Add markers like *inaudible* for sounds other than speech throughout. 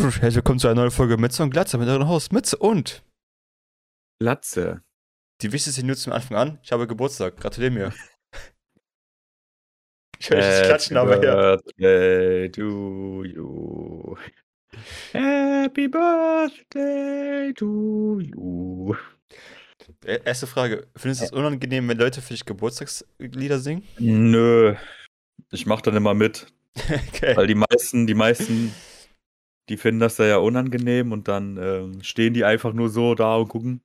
Herzlich willkommen zu einer neuen Folge Mütze und Glatze mit eurem Haus Mütze und Glatze. die wichtigste News zum Anfang an. Ich habe Geburtstag. Gratuliere mir. *laughs* Ich höre das Klatschen, aber ja. Birthday to you. Happy Birthday to you. E- Erste Frage. Findest du es unangenehm, wenn Leute für dich Geburtstagslieder singen? Nö. Ich mach dann immer mit. *laughs* Okay. Weil die meisten, die meisten, die finden das da ja unangenehm und dann ähm, stehen die einfach nur so da und gucken.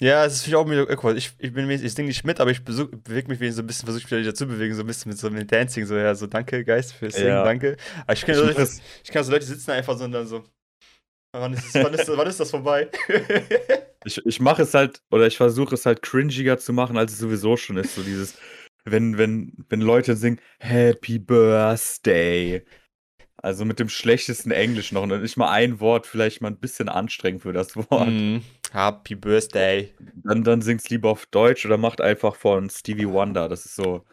Ja, das finde ich auch mir awkward. Ich, ich bin ich singe nicht mit, aber ich bewege mich wie so ein bisschen, versuche mich wieder dazu bewegen, so ein bisschen mit so einem Dancing, so ja, so danke, Geist, fürs Singen, Ja. danke. Aber ich kenne so, Leute- das- ich kenn so Leute, die sitzen einfach so und dann so. Wann ist, das, wann, ist, wann ist das vorbei? *laughs* Ich, ich mache es halt, oder ich versuche es halt cringiger zu machen, als es sowieso schon ist. So dieses, wenn, wenn, wenn Leute singen, Happy Birthday. Also mit dem schlechtesten Englisch noch. Und nicht mal ein Wort, vielleicht mal ein bisschen anstrengend für das Wort. Mm, Happy Birthday. Dann, dann sing's lieber auf Deutsch oder macht einfach von Stevie Wonder. Das ist so,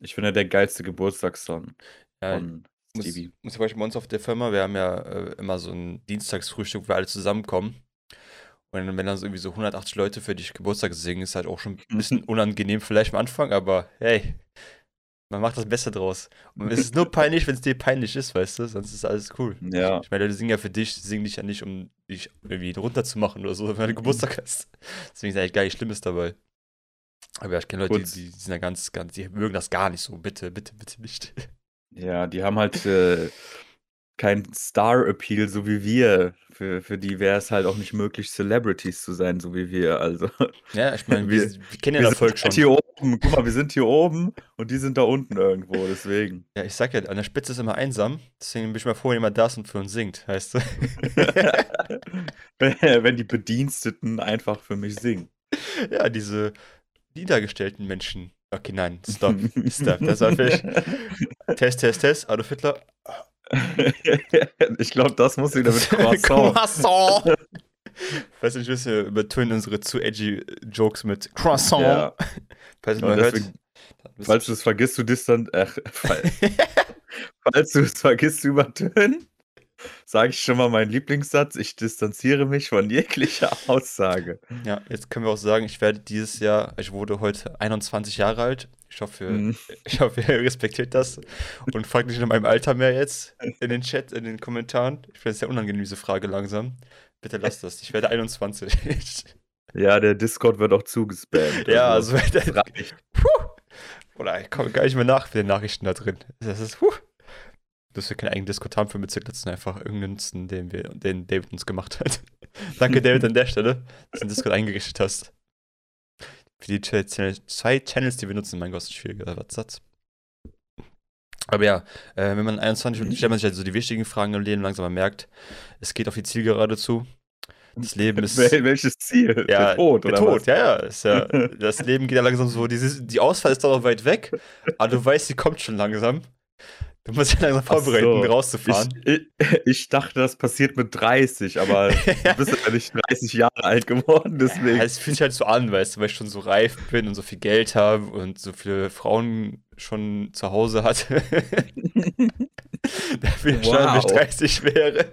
ich finde, der geilste Geburtstagssong Ja, von muss, Stevie. muss zum Beispiel bei uns auf der Firma, wir haben ja äh, immer so ein Dienstagsfrühstück, wo wir alle zusammenkommen. Und wenn dann so irgendwie so 180 Leute für dich Geburtstag singen, ist halt auch schon ein bisschen unangenehm vielleicht am Anfang, aber hey, man macht das Beste draus. Und es *laughs* ist nur peinlich, wenn es dir peinlich ist, weißt du, sonst ist alles cool. Ja. Ich meine, Leute singen ja für dich, singen dich ja nicht, um dich irgendwie runterzumachen oder so, *laughs* wenn du Geburtstag hast. Deswegen ist eigentlich gar nichts Schlimmes dabei. Aber ja, ich kenne Leute, die, die sind ja ganz, ganz, die mögen das gar nicht so. Bitte, bitte, bitte nicht. Ja, die haben halt *laughs* äh, keinen Star-Appeal, so wie wir. Für, für die wäre es halt auch nicht möglich, Celebrities zu sein, so wie wir. Also, Ja, ich meine, *laughs* wir, Wir- kennen ja wir Erfolg sind schon. hier oben. Guck mal, wir sind hier oben und die sind da unten irgendwo, deswegen. Ja, ich sag ja, an der Spitze ist immer einsam. Deswegen bin ich mal froh, wenn jemand da ist und für uns singt, weißt du? *laughs* wenn, die Bediensteten einfach für mich singen. ja, diese niedergestellten Menschen. Okay, nein, stopp, stopp. Das war vielleicht. *laughs* Test, Test, Test. Adolf Hitler. *laughs* ich glaube, das muss wieder mit *laughs* Croissant. Croissant. *laughs* Weiß nicht, wir übertönen unsere zu edgy Jokes mit Croissant. Ja. Falls ihr mal hört. wisst falls du es vergisst, du distant. Ach, fall- falls du es vergisst zu übertönen, sage ich schon mal meinen Lieblingssatz. Ich distanziere mich von jeglicher Aussage. Ja, jetzt können wir auch sagen, ich werde dieses Jahr, ich wurde heute 21 Jahre alt. Ich hoffe, Mhm. *laughs* ich hoffe, ihr respektiert das und fragt nicht nach meinem Alter mehr jetzt in den Chat, in den Kommentaren. Ich finde es sehr unangenehm, diese Frage langsam. Bitte lasst das. Ich werde 21. *laughs* Ja, der Discord wird auch zugespammt. ja, also, das reicht. puh, oder ich komme gar nicht mehr nach mit den Nachrichten da drin. Das ist, puh. Dass wir keinen eigenen Discord haben für Mitzigletzen, einfach irgendeinen Nutzen, den, wir, den David uns gemacht hat. *laughs* Danke, David, an der Stelle, dass du den Discord eingerichtet hast. Für die zwei Channels, zwei Channels, die wir nutzen, mein Gott, ist ein schwieriger Satz. Aber ja, äh, wenn man 21 wird, stellt man sich halt so die wichtigen Fragen im Leben langsam mal merkt, es geht auf die Zielgerade zu. Das Leben ist. Wel welches Ziel? Ja, der Tod, der oder Tod, was? ja, ja. Ist ja. *laughs* Das Leben geht ja langsam so. Dieses, die Ausfall ist doch noch weit weg, aber du weißt, sie kommt schon langsam. Du musst dich langsam vorbereiten, so. rauszufahren. Ich, ich, ich dachte, das passiert mit 30, aber *laughs* du bist ja nicht 30 Jahre alt geworden, deswegen. Ja, es fühlt sich halt so an, weißt du, weil ich schon so reif bin und so viel Geld habe und so viele Frauen schon zu Hause hatte. *laughs* Dafür wow. wenn ich Wow. 30 wäre.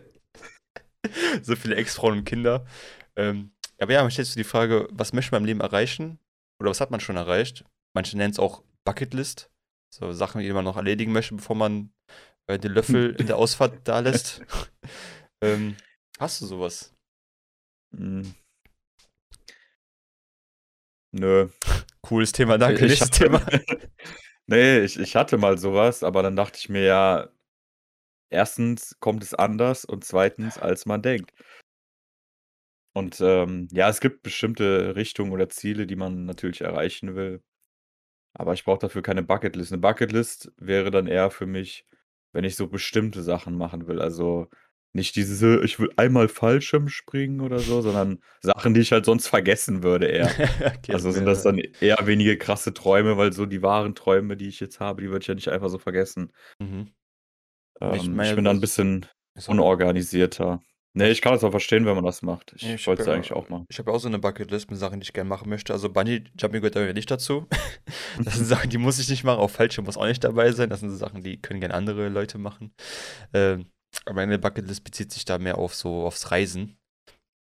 so viele Ex-Frauen und Kinder. Ähm, aber ja, man stellt sich die Frage, was möchte man im Leben erreichen? Oder was hat man schon erreicht? Manche nennen es auch Bucketlist. So Sachen, die man noch erledigen möchte, bevor man äh, den Löffel *laughs* in der Ausfahrt da lässt. *laughs* ähm, hast du sowas? Hm. Nö. *laughs* Cooles Thema, danke. Ich hatte- Thema. Nee, ich, ich hatte mal sowas, aber dann dachte ich mir ja, erstens kommt es anders und zweitens, als man denkt. Und ähm, ja, es gibt bestimmte Richtungen oder Ziele, die man natürlich erreichen will. Aber ich brauche dafür keine Bucketlist. Eine Bucketlist wäre dann eher für mich, wenn ich so bestimmte Sachen machen will. Also nicht diese, ich will einmal Fallschirm springen oder so, sondern Sachen, die ich halt sonst vergessen würde *laughs* eher. okay, Also sind das dann eher wenige krasse Träume, weil so die wahren Träume, die ich jetzt habe, die würde ich ja nicht einfach so vergessen. Mhm. Ähm, Ich ich, meine, bin da ein bisschen unorganisierter. Nee, ich kann das auch verstehen, wenn man das macht. Ich, ich wollte es ja- eigentlich auch machen. Ich habe auch so eine Bucketlist mit Sachen, die ich gerne machen möchte. Also Bungee Jumping gehört da nicht dazu. *laughs* Das sind *laughs* Sachen, die muss ich nicht machen. Auch Fallschirm muss auch nicht dabei sein. Das sind so Sachen, die können gerne andere Leute machen. Ähm, meine Bucketlist bezieht sich da mehr auf so aufs Reisen.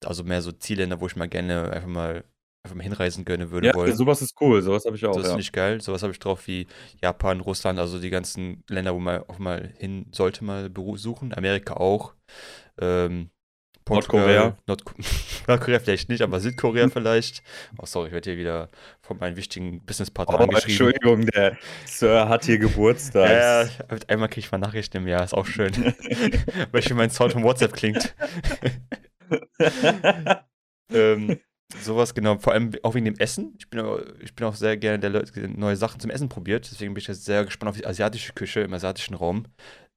Also mehr so Zielländer, wo ich mal gerne einfach mal einfach mal hinreisen gönnen würde Ja, wollen. sowas ist cool, sowas habe ich auch, Das ist ja. nicht geil. Sowas habe ich drauf wie Japan, Russland, also die ganzen Länder, wo man auch mal hin sollte, mal besuchen. Amerika auch. Ähm, Nordkorea. Nordko *laughs* Nordkorea vielleicht nicht, aber Südkorea vielleicht. Oh, sorry, ich werde hier wieder von meinem wichtigen Businesspartner Oh, angeschrieben. Entschuldigung, der Sir hat hier Geburtstag. Ja, ja, einmal kriege ich mal Nachrichten im Jahr, ist auch schön. *laughs* Weil wie mein Sound von WhatsApp klingt. *laughs* ähm, sowas genau, vor allem auch wegen dem Essen. Ich bin, auch, ich bin auch sehr gerne der Leute, der neue Sachen zum Essen probiert. Deswegen bin ich jetzt sehr gespannt auf die asiatische Küche im asiatischen Raum.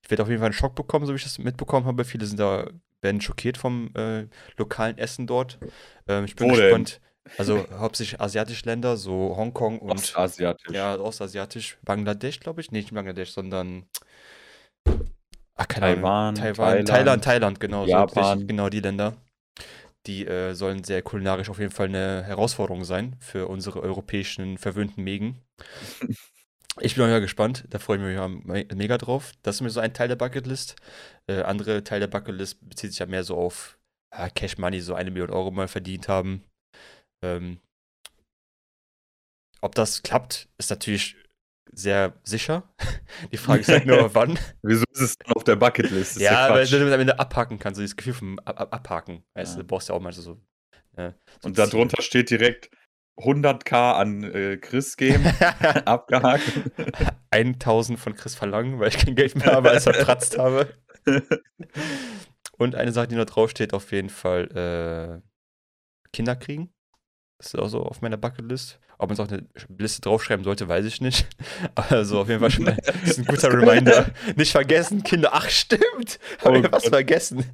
Ich werde auf jeden Fall einen Schock bekommen, so wie ich das mitbekommen habe. Viele sind da, werden schockiert vom äh, lokalen Essen dort. Ähm, ich bin Wo denn? gespannt. Also hauptsächlich asiatische Länder, so Hongkong und Ostasiatisch. ja, ostasiatisch. Bangladesch, glaube ich. Nee, nicht Bangladesch, sondern. Ach, keine Ahnung. Taiwan, Taiwan, Thailand, Thailand, Thailand, genau. So, Japan. richtig, genau die Länder. Die äh, sollen sehr kulinarisch auf jeden Fall eine Herausforderung sein für unsere europäischen verwöhnten Mägen. *laughs* Ich bin auch ja gespannt, da freue ich mich mega drauf. Das ist mir so ein Teil der Bucketlist. Äh, andere Teil der Bucketlist bezieht sich ja mehr so auf ja, Cash Money, so eine Million Euro mal verdient haben. Ähm, ob das klappt, ist natürlich sehr sicher. *laughs* Die Frage ist halt nur, *laughs* wann. Wieso ist es auf der Bucketlist? Das Ja, weil du damit am Ende abhaken kannst, so dieses Gefühl vom Ab Ab Abhaken. Weißt Ja. du brauchst ja auch mal so. Ja, so Und darunter steht direkt 100k an äh, Chris geben, *laughs* abgehakt. 1000 von Chris verlangen, weil ich kein Geld mehr habe, als verpratzt habe. Und eine Sache, die noch draufsteht, auf jeden Fall äh, Kinder kriegen. Das ist auch so auf meiner Bucketlist. Ob man es auf eine Liste draufschreiben sollte, weiß ich nicht. *laughs* Also auf jeden Fall schon mal, das ist ein guter *laughs* Reminder. Nicht vergessen, Kinder. Ach, stimmt. Habe Oh ich was Gott. vergessen.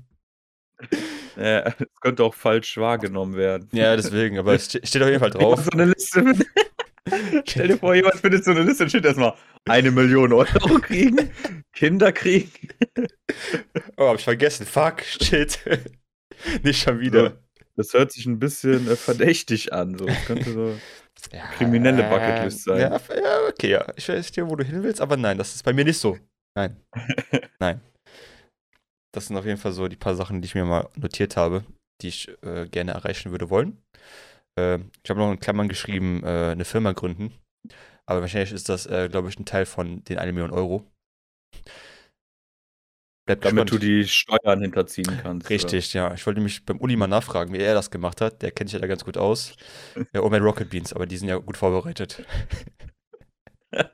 Ja, es könnte auch falsch wahrgenommen werden. Ja, deswegen, aber es ste- steht auf jeden Fall *laughs* drauf. so eine Liste. *laughs* Stell dir vor, jemand findet so eine Liste und steht erstmal eine Million Euro *laughs* kriegen, Kinder kriegen. Oh, hab ich vergessen. Fuck, shit. Nicht schon wieder. Das hört sich ein bisschen äh, verdächtig an. So. Das könnte so. Ja, Kriminelle Bucketlist sein. Ja, ja, okay, ja. Ich weiß nicht, wo du hin willst, aber nein, das ist bei mir nicht so. Nein. nein. Das sind auf jeden Fall so die paar Sachen, die ich mir mal notiert habe, die ich äh, gerne erreichen würde wollen. Äh, ich habe noch in Klammern geschrieben, äh, eine Firma gründen. Aber wahrscheinlich ist das, äh, glaube ich, ein Teil von den 1 Million Euro. Bleibt Damit gespannt. du die Steuern hinterziehen kannst. Richtig, ja. Ich wollte mich beim Uli mal nachfragen, wie er das gemacht hat. Der kennt sich ja da ganz gut aus. *laughs* Ja, und bei Rocket Beans, aber die sind ja gut vorbereitet. *laughs*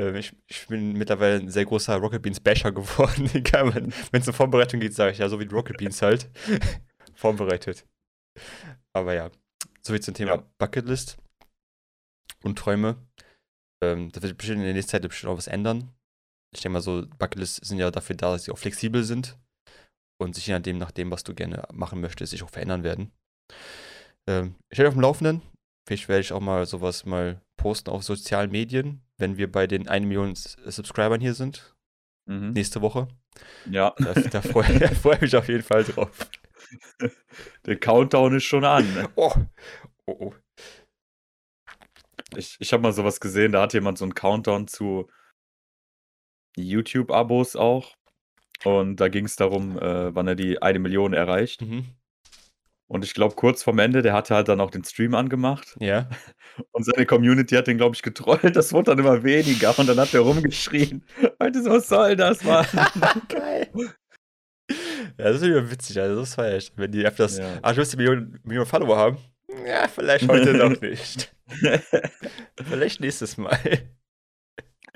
Ähm, ich, ich bin mittlerweile ein sehr großer Rocket Beans Basher geworden. *laughs* Egal, wenn es um Vorbereitung geht, sage ich ja, so wie Rocket Beans halt. *laughs* Vorbereitet. Aber ja, soviel zum Thema Ja. Bucketlist und Träume. Ähm, da wird bestimmt in der nächsten Zeit bestimmt auch was ändern. Ich denke mal so, Bucketlists sind ja dafür da, dass sie auch flexibel sind und sich je nachdem, nach dem, was du gerne machen möchtest, sich auch verändern werden. Ähm, ich werde auf dem Laufenden. Vielleicht werde ich auch mal sowas mal posten auf sozialen Medien, wenn wir bei den 1 Million S- Subscribern hier sind. Mhm. nächste Woche. Ja, Da, da freue freu ich mich auf jeden Fall drauf. *laughs* der Countdown ist schon an. ne? Oh, oh, oh. Ich, ich habe mal sowas gesehen, da hat jemand so einen Countdown zu YouTube-Abos auch. Und da ging es darum, äh, wann er die eine Million erreicht. Mhm. Und ich glaube, kurz vorm Ende, der hatte halt dann auch den Stream angemacht. Ja. *laughs* Und seine Community hat den, glaube ich, getrollt. Das wurde dann immer weniger. Und dann hat er rumgeschrien. So, was soll das, Mann? *laughs* Geil. Ja, das ist wieder witzig, also das feier ich. Wenn die öfters, Ja. ah, du willst die Millionen, Millionen Follower haben? Ja, vielleicht *laughs* heute noch nicht. vielleicht nächstes Mal.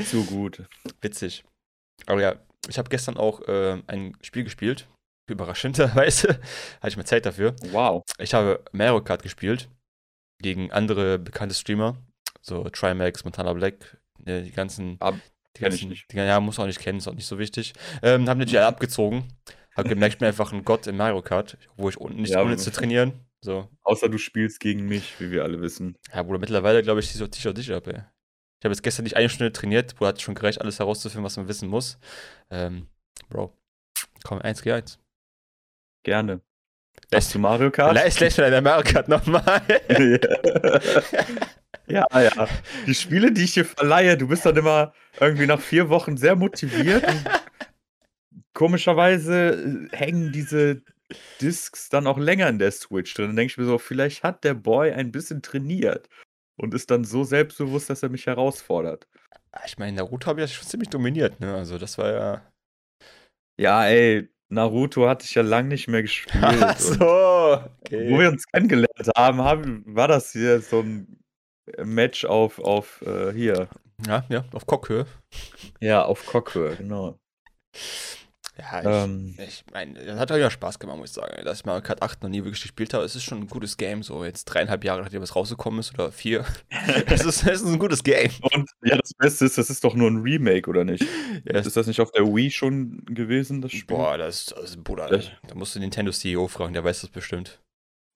Zu gut. Witzig. Aber ja, ich habe gestern auch äh, ein Spiel gespielt. Überraschenderweise. *laughs* Hatte ich mal Zeit dafür. Wow. Ich habe Mario Kart gespielt. Gegen andere bekannte Streamer. So Trimax, Montana Black. äh, Die ganzen. Ab- die ich ganzen nicht. Die, ja, muss auch nicht kennen, ist auch nicht so wichtig. Ähm, haben natürlich alle abgezogen. Hab gemerkt, ich bin einfach ein Gott in Mario Kart. Wo ich unten nicht Ja, ohne zu trainieren. So. Außer du spielst gegen mich, wie wir alle wissen. Ja, Bruder, mittlerweile glaube ich, zieh dich auch dich ab, ey. Ich habe jetzt gestern nicht eine Stunde trainiert, Bruder, hat schon gereicht, alles herauszufinden, was man wissen muss. Ähm, Bro, komm, 1 gegen 1. Gerne. Lässt Hast du Mario Kart? Lässt lässt deine Mario Kart nochmal. *laughs* ja, ja. Die Spiele, die ich dir verleihe, du bist dann immer irgendwie nach vier Wochen sehr motiviert komischerweise äh, hängen diese Discs dann auch länger in der Switch drin. Dann denke ich mir so, vielleicht hat der Boy ein bisschen trainiert und ist dann so selbstbewusst, dass er mich herausfordert. Ich meine, Naruto habe ich ja schon ziemlich dominiert, ne? Also das war ja. Ja, ey, Naruto hatte ich ja lang nicht mehr gespielt. Ach so. wo Okay. wir uns kennengelernt haben, haben war das hier so ein Match auf, auf äh, hier. Ja, ja, auf Cockhöhe. Ja, auf Cockhöhe, genau. Ja, ich, Ähm, ich meine, das hat ja Spaß gemacht, muss ich sagen. Dass ich Mario Kart 8 noch nie wirklich gespielt habe, es ist schon ein gutes Game. So jetzt dreieinhalb Jahre, nachdem es rausgekommen ist, oder vier. *laughs* es, ist, es ist ein gutes Game. und ja, das Beste ist, das ist doch nur ein Remake, oder nicht? *laughs* Ja, Ist das nicht auf der Wii schon gewesen, das Spiel? Boah, das, das ist Bruder. Echt? Da musst du Nintendo CEO fragen, der weiß das bestimmt.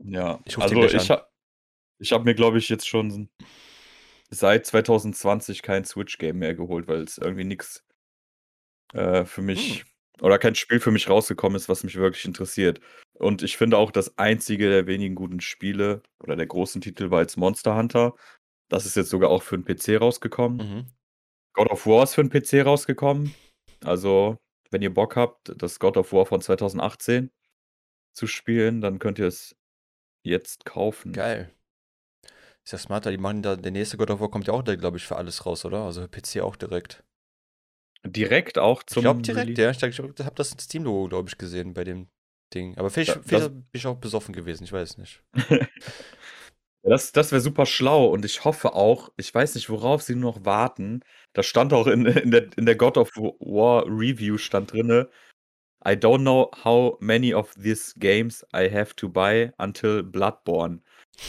Ja, Ich also ich habe ich hab mir, glaube ich, jetzt schon seit 2020 kein Switch-Game mehr geholt, weil es irgendwie nichts äh, für mich oder kein Spiel für mich rausgekommen ist, was mich wirklich interessiert. Und ich finde auch, das einzige der wenigen guten Spiele oder der großen Titel war jetzt Monster Hunter. Das ist jetzt sogar auch für den PC rausgekommen. Mhm. God of War ist für den PC rausgekommen. Also, wenn ihr Bock habt, das God of War von 2018 zu spielen, dann könnt ihr es jetzt kaufen. Geil. Ist ja smarter, die machen da, der nächste God of War kommt ja auch, glaube ich, für alles raus, oder? Also PC auch direkt. Direkt auch Ich zum glaube direkt, Release? ja. Ich, glaub, ich habe das Steam-Logo, glaube ich, gesehen bei dem Ding. Aber vielleicht, Da- bin ich auch besoffen gewesen, ich weiß nicht. *laughs* Das, das wäre super schlau und ich hoffe auch, ich weiß nicht, worauf sie nur noch warten. Da stand auch in, in, der, in der God of War Review stand drinne, I don't know how many of these games I have to buy until Bloodborne.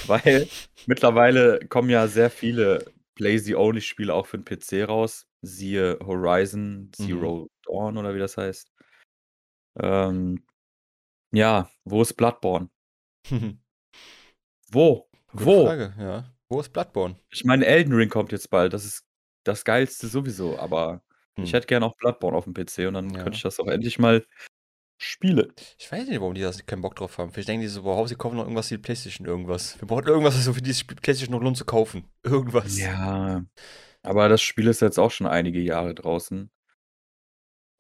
Weil *laughs* mittlerweile kommen ja sehr viele Playsy-Only-Spiele auch für den PC raus. Siehe Horizon Zero Dawn oder wie das heißt. Ähm, ja, wo ist Bloodborne? *laughs* Wo? Gute Wo? Frage, ja. Wo ist Bloodborne? Ich meine, Elden Ring kommt jetzt bald. Das ist das Geilste sowieso. Aber ich Hm. hätte gerne auch Bloodborne auf dem PC und dann Ja. könnte ich das auch endlich mal spielen. Ich weiß nicht, warum die das keinen Bock drauf haben. Vielleicht denken die so, wow, sie kaufen noch irgendwas für die Playstation, irgendwas. Wir brauchen irgendwas, was so für Spiel Playstation noch lohnt zu kaufen. Irgendwas. Ja. Aber das Spiel ist jetzt auch schon einige Jahre draußen.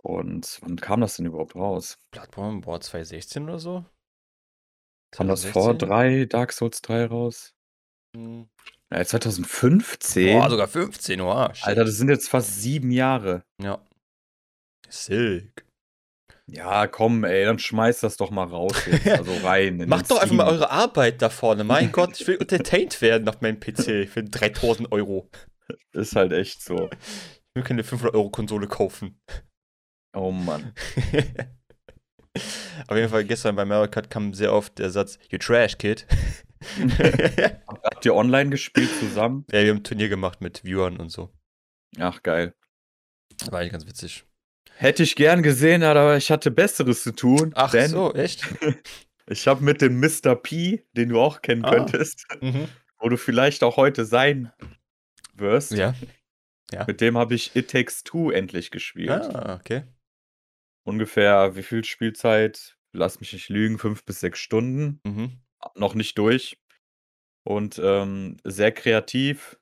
Und wann kam das denn überhaupt raus? Bloodborne, boah, 2016 oder so? Kam das vor 2016? drei, Dark Souls 3 raus? Hm. Ja, 2015? Boah, sogar 15, wow. shit. Alter, das sind jetzt fast sieben Jahre. Ja. Silk. Ja, komm, ey, dann schmeiß das doch mal raus jetzt. *laughs* Also rein. in Macht doch einfach mal Steam. eure Arbeit da vorne. Mein Gott, ich will entertained werden auf meinem PC für 3000 Euro. Ist halt echt so. Ich will keine 500 Euro Konsole kaufen. Oh Mann. *laughs* Auf jeden Fall, gestern bei Mario Kart kam sehr oft der Satz, you trash, kid. *laughs* Habt ihr online gespielt zusammen? ja, wir haben ein Turnier gemacht mit Viewern und so. Ach, geil. War eigentlich ganz witzig. Hätte ich gern gesehen, aber ich hatte Besseres zu tun. Ach denn so, echt? *laughs* ich habe mit dem Mr. P, den du auch kennen Ah. könntest, mhm. wo du vielleicht auch heute sein wirst, Ja. mit dem habe ich It Takes Two endlich gespielt. Ah, okay. Ungefähr wie viel Spielzeit? Lass mich nicht lügen, fünf bis sechs Stunden. Mhm. Noch nicht durch. Und ähm, sehr kreativ,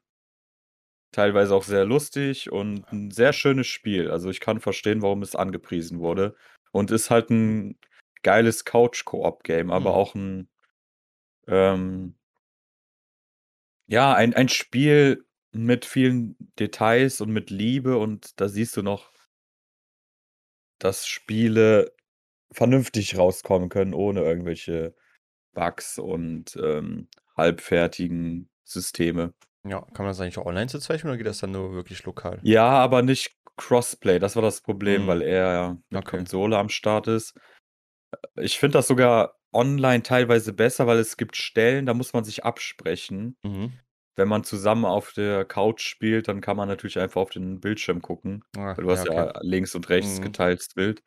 teilweise auch sehr lustig und ein sehr schönes Spiel. Also ich kann verstehen, warum es angepriesen wurde. Und ist halt ein geiles Couch-Koop-Game, aber Mhm. auch ein ähm, ja, ein, ein Spiel mit vielen Details und mit Liebe und da siehst du noch, dass Spiele vernünftig rauskommen können, ohne irgendwelche Bugs und ähm, halbfertigen Systeme. Ja, kann man das eigentlich auch online zu zeichnen oder geht das dann nur wirklich lokal? Ja, aber nicht Crossplay, das war das Problem, Mhm. weil er ja mit Okay. Konsole am Start ist. Ich finde das sogar online teilweise besser, weil es gibt Stellen, da muss man sich absprechen. Mhm. Wenn man zusammen auf der Couch spielt, dann kann man natürlich einfach auf den Bildschirm gucken, Ah, weil du hast ja okay. links und rechts Mhm. geteiltes Bild.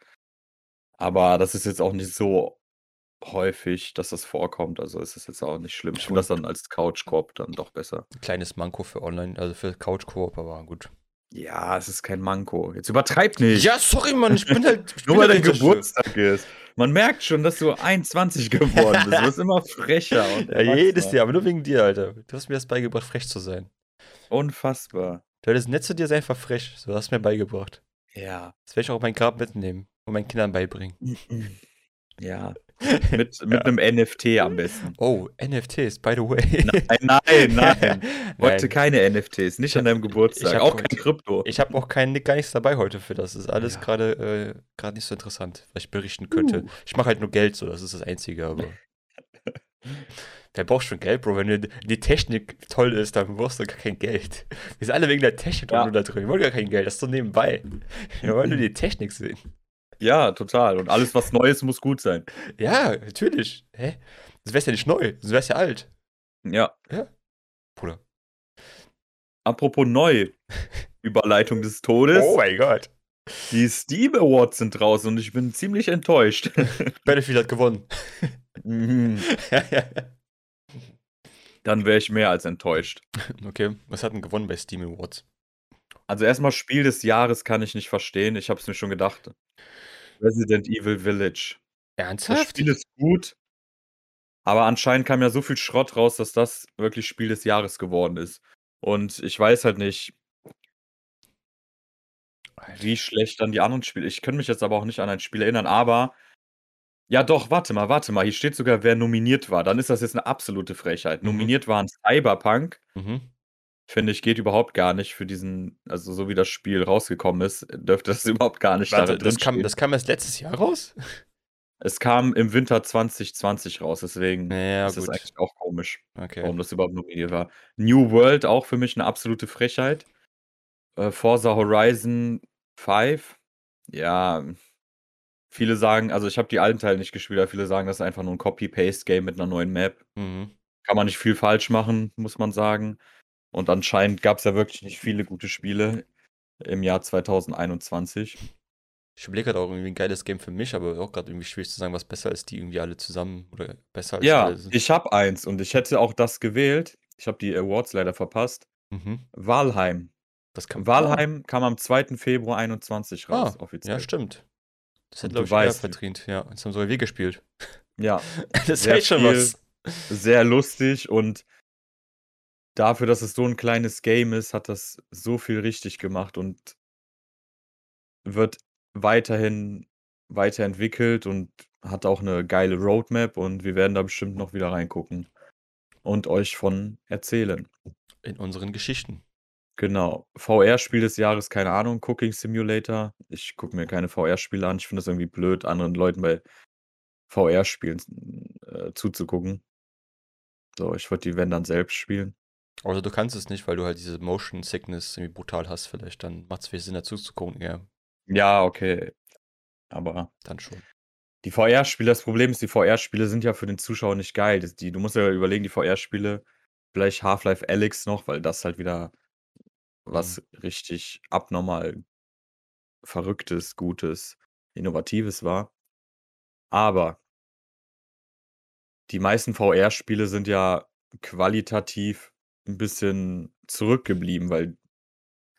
Aber das ist jetzt auch nicht so häufig, dass das vorkommt. Also ist es jetzt auch nicht schlimm. Ich finde das dann als Couch-Koop dann doch besser. Kleines Manko für online, also für Couch-Koop, aber gut. Ja, es ist kein Manko. Jetzt übertreib nicht. Ja, sorry, Mann, ich bin halt. *laughs* Ich Nur bin weil halt dein Geburtstag ist. Man merkt schon, dass du 21 geworden bist. Du wirst immer frecher. Und *laughs* Ja, jedes. Jahr, aber nur wegen dir, Alter. Du hast mir das beigebracht, frech zu sein. Unfassbar. Du hattest nett zu dir, sei einfach frech. So hast du mir beigebracht. Ja. Das werde ich auch auf mein Grab mitnehmen. und meinen Kindern beibringen. *laughs* Ja. *laughs* Mit, mit einem NFT am besten. Oh, NFTs, by the way. Nein, nein, *laughs* nein. Heute Nein. keine NFTs, nicht an deinem Geburtstag. Auch heute- kein Krypto. Ich habe auch kein, gar nichts dabei heute für das. Das ist alles Ja. gerade äh, gerade nicht so interessant, was ich berichten könnte. Uh. Ich mache halt nur Geld, so das ist das Einzige, aber. *laughs* Wer braucht schon Geld, Bro? Wenn die, Technik toll ist, dann brauchst du gar kein Geld. Wir sind alle wegen der Technik Ja. da drin. Wir wollen gar kein Geld, das ist so nebenbei. Wir wollen nur die Technik sehen. Ja, total. Und alles, was Neues, muss gut sein. Ja, natürlich. Hä? Das wär's ja nicht neu, das wär's ja alt. Ja. Bruder. Apropos neu. *laughs* Überleitung des Todes. Oh mein Gott. Die Steam Awards sind draußen und ich bin ziemlich enttäuscht. *laughs* Battlefield hat gewonnen. Mhm. *laughs* Dann wäre ich mehr als enttäuscht. okay, was hat denn gewonnen bei Steam Awards? Also erstmal Spiel des Jahres kann ich nicht verstehen. Ich habe es mir schon gedacht. Resident Evil Village. Das Ernsthaft? Spiel ist gut, aber anscheinend kam ja so viel Schrott raus, dass das wirklich Spiel des Jahres geworden ist. Und ich weiß halt nicht, wie schlecht dann die anderen Spiele. Ich kann mich jetzt aber auch nicht an ein Spiel erinnern, aber ja doch, warte mal, warte mal. Hier steht sogar, wer nominiert war. Dann ist das jetzt eine absolute Frechheit. Mhm. Nominiert waren Cyberpunk. Mhm. Finde ich, geht überhaupt gar nicht für diesen, also so wie das Spiel rausgekommen ist, dürfte das *laughs* überhaupt gar nicht Warte, da drin das kam, das kam erst letztes Jahr raus? Es kam im Winter 2020 raus, deswegen Ja, ist es eigentlich auch komisch, Okay. warum das überhaupt nominiert war. New World auch für mich eine absolute Frechheit. Äh, Forza Horizon 5, ja, viele sagen, also ich habe die alten Teile nicht gespielt, aber viele sagen, das ist einfach nur ein Copy-Paste-Game mit einer neuen Map. Mhm. Kann man nicht viel falsch machen, muss man sagen. Und anscheinend gab es ja wirklich nicht viele gute Spiele im Jahr 2021. Ich überlege gerade auch irgendwie ein geiles Game für mich, aber auch gerade irgendwie schwierig zu sagen, was besser ist, die irgendwie alle zusammen oder besser als Ja, ich habe eins und ich hätte auch das gewählt. Ich habe die Awards leider verpasst. Mhm. Walheim. Das kam Walheim kam am 2. Februar 21 Ah, raus, ja, offiziell. stimmt. Das du glaube ich, weißt- verdient. Ja, jetzt haben sogar wir gespielt. Ja, *laughs* Das heißt schon was. sehr lustig und dafür, dass es so ein kleines Game ist, hat das so viel richtig gemacht und wird weiterhin weiterentwickelt und hat auch eine geile Roadmap und wir werden da bestimmt noch wieder reingucken und euch von erzählen. In unseren Geschichten. Genau. VR-Spiel des Jahres, keine Ahnung, Cooking Simulator. Ich gucke mir keine VR-Spiele an. Ich finde es irgendwie blöd, anderen Leuten bei VR-Spielen äh, zuzugucken. So, ich würde die, wenn dann selbst spielen. Also du kannst es nicht, weil du halt diese Motion Sickness irgendwie brutal hast vielleicht. Dann macht es viel Sinn, dazu zu gucken. Ja, Ja, okay. Aber dann schon. die VR-Spiele, das Problem ist, die VR-Spiele sind ja für den Zuschauer nicht geil. Die, du musst ja überlegen, die VR-Spiele, vielleicht Half-Life Alyx noch, weil das halt wieder was richtig abnormal Verrücktes, Gutes, Innovatives war. Aber die meisten VR-Spiele sind ja qualitativ ein bisschen zurückgeblieben, weil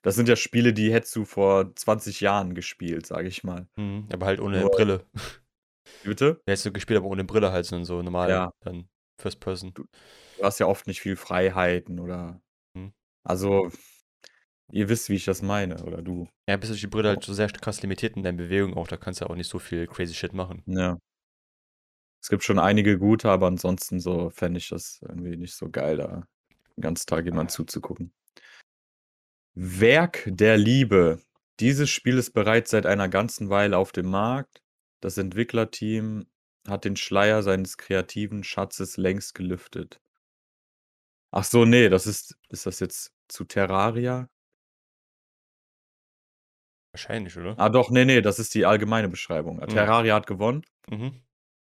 das sind ja Spiele, die hättest du vor 20 Jahren gespielt, sage ich mal. Mhm. Aber halt ohne Nur- Brille. Wie Bitte? Hättest du gespielt, aber ohne Brille halt, sondern so normal. Ja. Dann First Person. Du hast ja oft nicht viel Freiheiten oder. Mhm. Also, ihr wisst, wie ich das meine, oder du. Ja, bist du die Brille halt so sehr krass limitiert in deinen Bewegungen auch. Da kannst du auch nicht so viel crazy Shit machen. Ja. Es gibt schon einige gute, aber ansonsten so fände ich das irgendwie nicht so geil, da den ganzen Tag jemand zuzugucken. Werk der Liebe. Dieses Spiel ist bereits seit einer ganzen Weile auf dem Markt. Das Entwicklerteam hat den Schleier seines kreativen Schatzes längst gelüftet. Ach so, nee, das ist, ist das jetzt zu Terraria? Wahrscheinlich, oder? Ah, doch, nee, nee, das ist die allgemeine Beschreibung. Terraria hat gewonnen. Mhm.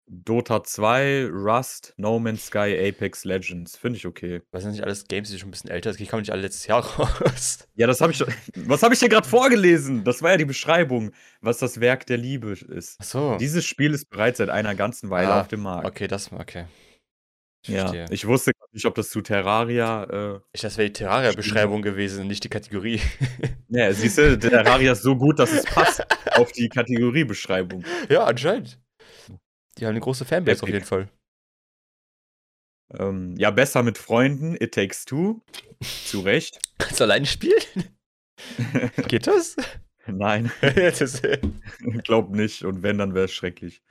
Dota 2, Rust, No Man's Sky, Apex Legends. Finde ich okay. Was sind nicht alles Games, die schon ein bisschen älter sind? Die kamen nicht alle letztes Jahr *laughs* raus. Ja, das habe ich. *laughs* Was habe ich dir gerade vorgelesen? Das war ja die Beschreibung, was das Werk der Liebe ist. Achso. Dieses Spiel ist bereits seit einer ganzen Weile Ah, auf dem Markt. Okay, das, okay. Ich ja, verstehe. ich wusste nicht, ob das zu Terraria. Äh, Ich, das wäre die Terraria-Beschreibung gewesen nicht die Kategorie. ja, siehst du, Terraria ist so gut, dass es passt *laughs* auf die Kategoriebeschreibung. ja, anscheinend. Die haben eine große Fanbase auf Epic. jeden Fall. Ähm, ja, besser mit Freunden. It Takes Two. *laughs* Zu Recht. Kannst du alleine spielen? *laughs* Geht das? Nein, *laughs* Das äh, glaub nicht. Und wenn, dann wäre es schrecklich.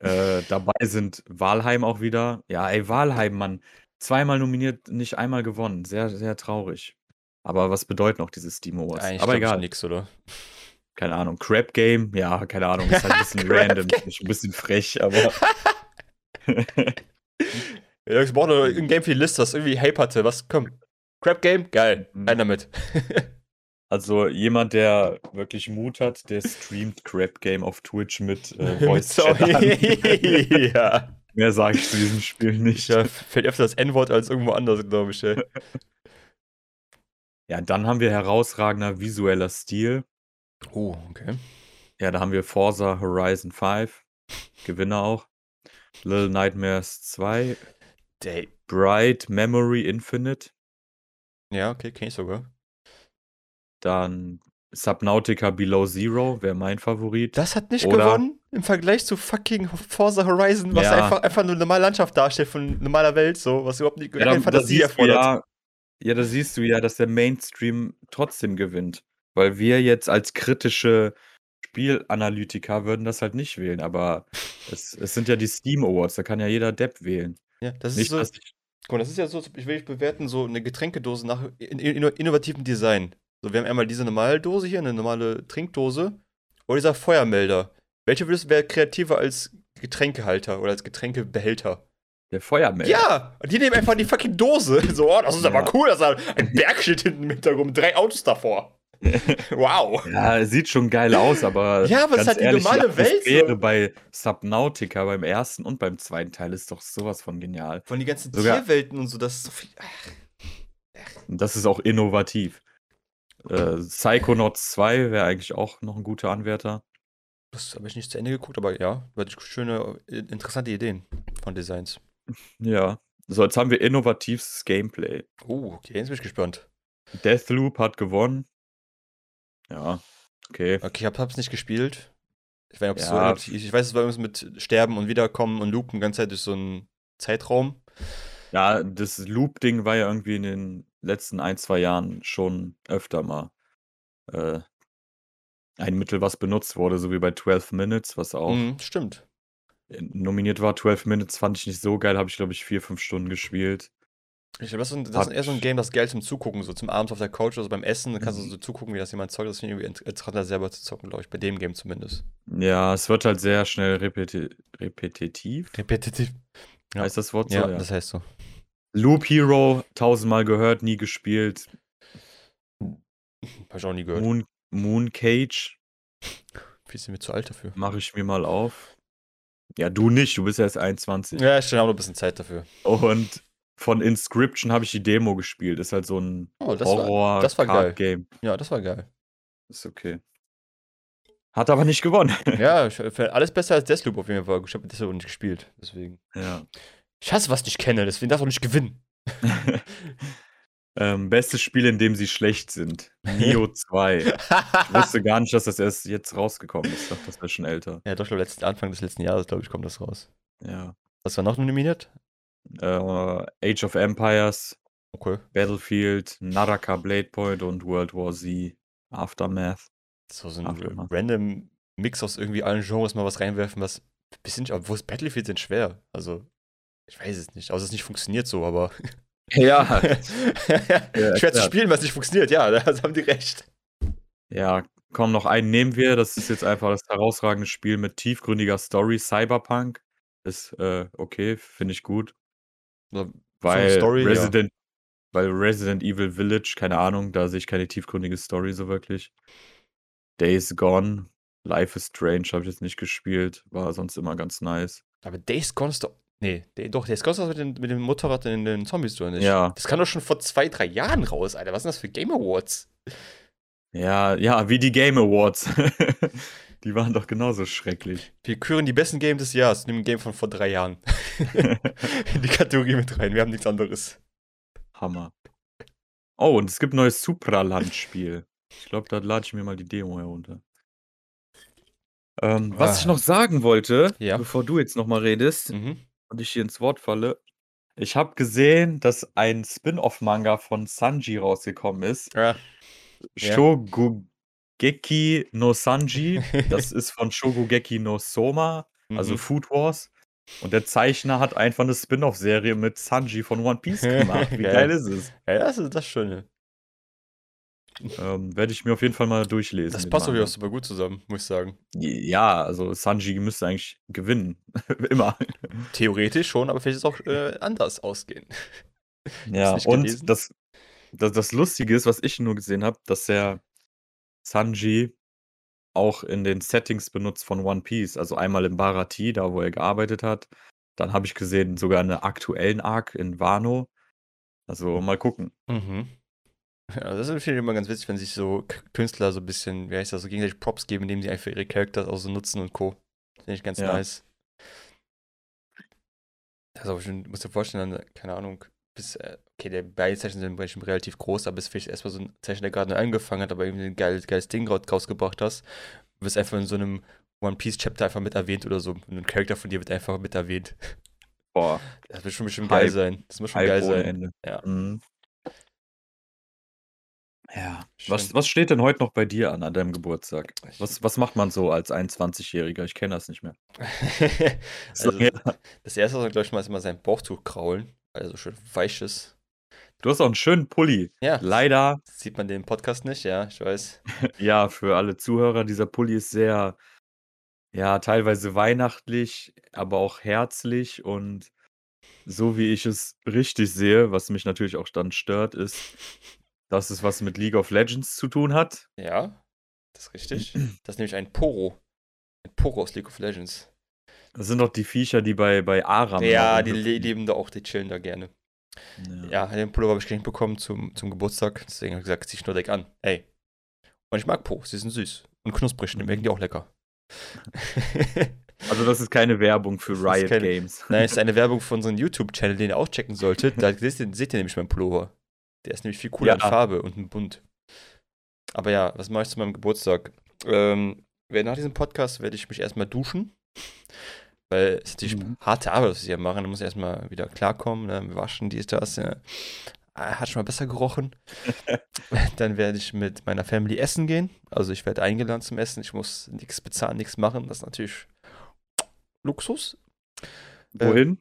Äh, dabei sind Walheim auch wieder. Ja, ey, Walheim, Mann. Zweimal nominiert, nicht einmal gewonnen. Sehr, sehr traurig. Aber was bedeuten auch diese Steam Awards? eigentlich Aber ich egal. nix, oder? Keine Ahnung. Crap Game, ja, keine Ahnung. Ist halt ein *laughs* bisschen random. Ist ein bisschen frech, aber. *laughs* *laughs* Ja, ich brauche ein Game für die Liste, das irgendwie Hype hatte. Was, komm. Crap Game? Geil. Mhm. Rein damit. Also jemand, der wirklich Mut hat, der streamt Crap Game auf Twitch mit äh, Voice. Sorry. ja. Mehr sage ich zu diesem Spiel nicht. ja. Fällt öfter das N-Wort als irgendwo anders, glaube ich. Ey. Ja, dann haben wir herausragender visueller Stil. Oh, okay. Ja, da haben wir Forza Horizon 5. Gewinner auch. Little Nightmares 2. Der, Bright Memory Infinite. ja, okay, kenn ich sogar. Dann Subnautica Below Zero wäre mein Favorit. Das hat nicht Oder- gewonnen im Vergleich zu fucking Forza Horizon, was Ja. einfach, einfach nur eine normale Landschaft darstellt von normaler Welt, so, was überhaupt nicht ja, keine da, Fantasie erfordert. ja, ja, da siehst du ja, dass der Mainstream trotzdem gewinnt. Weil wir jetzt als kritische Spielanalytiker würden das halt nicht wählen. Aber es, es sind ja die Steam Awards, da kann ja jeder Depp wählen. Ja, das ist Nicht, so. dass ich, Guck mal, das ist ja so, ich will bewerten, so eine Getränkedose nach in, in, innovativem Design. So, wir haben einmal diese normale Dose hier, eine normale Trinkdose, oder dieser Feuermelder. Welche würdest du wäre kreativer als Getränkehalter oder als Getränkebehälter? der Feuermelder. Ja! Und die nehmen einfach die fucking Dose. *laughs* So, oh, das ist Ja. aber cool, das ist ein Bergschild hinten im Hintergrund, drei Autos davor. *laughs* wow. Ja, sieht schon geil aus, aber. Ja, aber es halt die ehrlich, normale Welt so. Bei Subnautica beim ersten und beim zweiten Teil ist doch sowas von genial. Von die ganzen Sogar- Tierwelten und so, das ist so viel. Ach, das ist auch innovativ. Äh, Psychonauts 2 wäre eigentlich auch noch ein guter Anwärter. das habe ich nicht zu Ende geguckt, aber ja, wirklich schöne, äh, interessante Ideen von Designs. *laughs* Ja. So, jetzt haben wir innovativstes Gameplay. Oh, okay, jetzt bin ich gespannt. Deathloop hat gewonnen. Ja, okay. Okay, ich hab, hab's nicht gespielt. Ich weiß, so Ja. innovativ ist. Ich weiß, es war irgendwas mit Sterben und Wiederkommen und Loopen ganze Zeit durch so einen Zeitraum. Ja, das Loop-Ding war ja irgendwie in den letzten ein, zwei Jahren schon öfter mal äh, ein Mittel, was benutzt wurde, so wie bei 12 Minutes, was auch Mhm, stimmt. nominiert war. 12 Minutes fand ich nicht so geil, habe ich glaube ich vier, fünf Stunden gespielt. Ich glaube, das, ist ein- das ist eher so ein Game, das geil zum Zugucken, so zum Abend auf der Couch oder so beim Essen. Dann Mhm. kannst du so zugucken, wie das jemand zeugt. Das ich irgendwie int- interessanter, selber zu zocken, glaube ich, bei dem Game zumindest. Ja, es wird halt sehr schnell repeti repetitiv. Repetitiv. Ja. Heißt das Wort so? Ja, das heißt so. Loop Hero, tausendmal gehört, nie gespielt. Hab ich auch nie gehört. Moon, Moon Cage Viel sind wir zu alt dafür. mache ich mir mal auf. Ja, du nicht, du bist ja erst 21. Ja, ich habe noch ein bisschen Zeit dafür. Und von Inscription habe ich die Demo gespielt. Ist halt so ein Oh, das war, horror das war geil. game Ja, das war geil. Ist okay. Hat aber nicht gewonnen. *laughs* Ja, für alles besser als Deathloop auf jeden Fall. Ich habe Deathloop nicht gespielt, deswegen. ja. Ich hasse, was ich kenne, deswegen darf ich auch nicht gewinnen. *laughs* ähm, bestes Spiel, in dem sie schlecht sind. Neo 2. *laughs* Ich wusste gar nicht, dass das erst jetzt rausgekommen ist. Ich dachte, das wäre schon älter. ja, doch, ich glaube, letzten, Anfang des letzten Jahres, glaube ich, kommt das raus. Ja. Was war noch nominiert? Äh, Age of Empires, Okay. Battlefield, Naraka Blade Point und World War Z Aftermath. So, so ein Aftermath. random Mix aus irgendwie allen Genres mal was reinwerfen, was bisschen, obwohl Battlefield sind schwer. Also, ich weiß es nicht. Außer es nicht funktioniert so, aber. *laughs* *laughs* Ja, schwer zu spielen, was nicht funktioniert. Ja, *laughs* da haben die recht. Ja, komm, noch einen nehmen wir. Das ist jetzt einfach das herausragende Spiel mit tiefgründiger Story. Cyberpunk ist äh, okay, finde ich gut. So, Weil Story, ja. Resident, weil Resident Evil Village, keine Ahnung, da sehe ich keine tiefgründige Story so wirklich. Days Gone, Life is Strange habe ich jetzt nicht gespielt, war sonst immer ganz nice. Aber Days Gone ist doch. Nee, doch, Days Gone ist das mit, mit dem Motorrad in den Zombies, nicht? Ja. Das kam doch schon vor zwei, drei Jahren raus, Alter. Was sind das für Game Awards? Ja, ja, wie die Game Awards. *laughs* die waren doch genauso schrecklich. Wir küren die besten Games des Jahres, nehmen ein Game von vor drei Jahren. *laughs* in die Kategorie mit rein. Wir haben nichts anderes. Hammer. Oh, und es gibt ein neues Supraland-Spiel. Ich glaube, da lade ich mir mal die Demo herunter. Ähm, was Ah. ich noch sagen wollte, Ja. bevor du jetzt noch mal redest Mhm. und ich hier ins Wort falle. Ich habe gesehen, dass ein Spin-off-Manga von Sanji rausgekommen ist. Ja. Ja. Shogugeki no Sanji. Das *laughs* ist von Shogugeki no Soma, also Mhm. Food Wars. Und der Zeichner hat einfach eine Spin-off-Serie mit Sanji von One Piece *laughs* gemacht. Wie Geil. ist es? Ja, das ist das Schöne. Ähm, Werde ich mir auf jeden Fall mal durchlesen. Das passt auch super gut zusammen, muss ich sagen. Ja, also Sanji müsste eigentlich gewinnen. *laughs* Immer. Theoretisch schon, aber vielleicht ist es auch äh, anders ausgehen. Ja, und das, das, das Lustige ist, was ich nur gesehen habe, dass der Sanji auch in den Settings benutzt von One Piece. Also einmal in Barati, da wo er gearbeitet hat. Dann habe ich gesehen, sogar einen aktuellen Arc in Wano. Also mal gucken. Mhm. Ja, das ist ich immer ganz witzig, wenn sich so Künstler so ein bisschen, wie heißt das, so gegenseitig Props geben, indem sie einfach ihre Charakter auch so nutzen und Co. Finde ich ganz Ja. nice. Schon, du musst dir vorstellen, keine Ahnung, bis, äh, okay, der beide Zeichen sind relativ groß, aber es ist vielleicht erstmal so ein Zeichen, der gerade angefangen hat, aber irgendwie ein geiles, geiles Ding raus- rausgebracht hast, du wirst einfach in so einem One Piece Chapter einfach mit erwähnt oder so. Und ein Charakter von dir wird einfach mit erwähnt. Boah, *laughs* Das wird schon bestimmt geil sein. Das muss schon Hype geil sein. Ende. Ja. Mhm. Ja. Schön. Was, was steht denn heute noch bei dir an, an deinem Geburtstag? Was, was macht man so als 21-Jähriger? Ich kenne das nicht mehr. *laughs* also, *laughs* So, ja. das erste, was man, glaube ich, mal ist immer sein Bauchtuch kraulen, weil er so schön weich ist. Du hast auch einen schönen Pulli. Ja, Leider, das sieht man den Podcast nicht, ja, ich weiß. *laughs* ja, für alle Zuhörer, dieser Pulli ist sehr, ja, teilweise weihnachtlich, aber auch herzlich und so wie ich es richtig sehe, was mich natürlich auch dann stört, ist, dass es was mit League of Legends zu tun hat. Ja, das ist richtig. *clears throat* Das ist nämlich ein Poro. Ein Poro aus League of Legends. Das sind doch die Viecher, die bei, bei Aram. ja, die le leben da auch, die chillen da gerne. Ja. Ja, den Pullover habe ich geschenkt bekommen zum, zum Geburtstag. Deswegen habe ich gesagt, zieh ich nur direkt an. Ey. Und ich mag Po, sie sind süß. Und knusprig, die merken die auch lecker. Also das ist keine Werbung für Das ist Riot keine- Games. Nein, es ist eine *laughs* Werbung für unseren YouTube-Channel, den ihr auch checken solltet. Da seht ihr, seht ihr nämlich meinen Pullover. Der ist nämlich viel cooler in Ja. Farbe und in bunt. Aber ja, was mache ich zu meinem Geburtstag? Ähm, nach diesem Podcast werde ich mich erstmal duschen. Weil es ist natürlich Mhm. harte Arbeit, was wir hier machen. Da muss ich erstmal wieder klarkommen, ne? waschen, dies, das. Ja. Ah, Hat schon mal besser gerochen. *laughs* Dann werde ich mit meiner Family essen gehen. Also ich werde eingeladen zum Essen. Ich muss nichts bezahlen, nichts machen. Das ist natürlich Luxus. Äh, Wohin?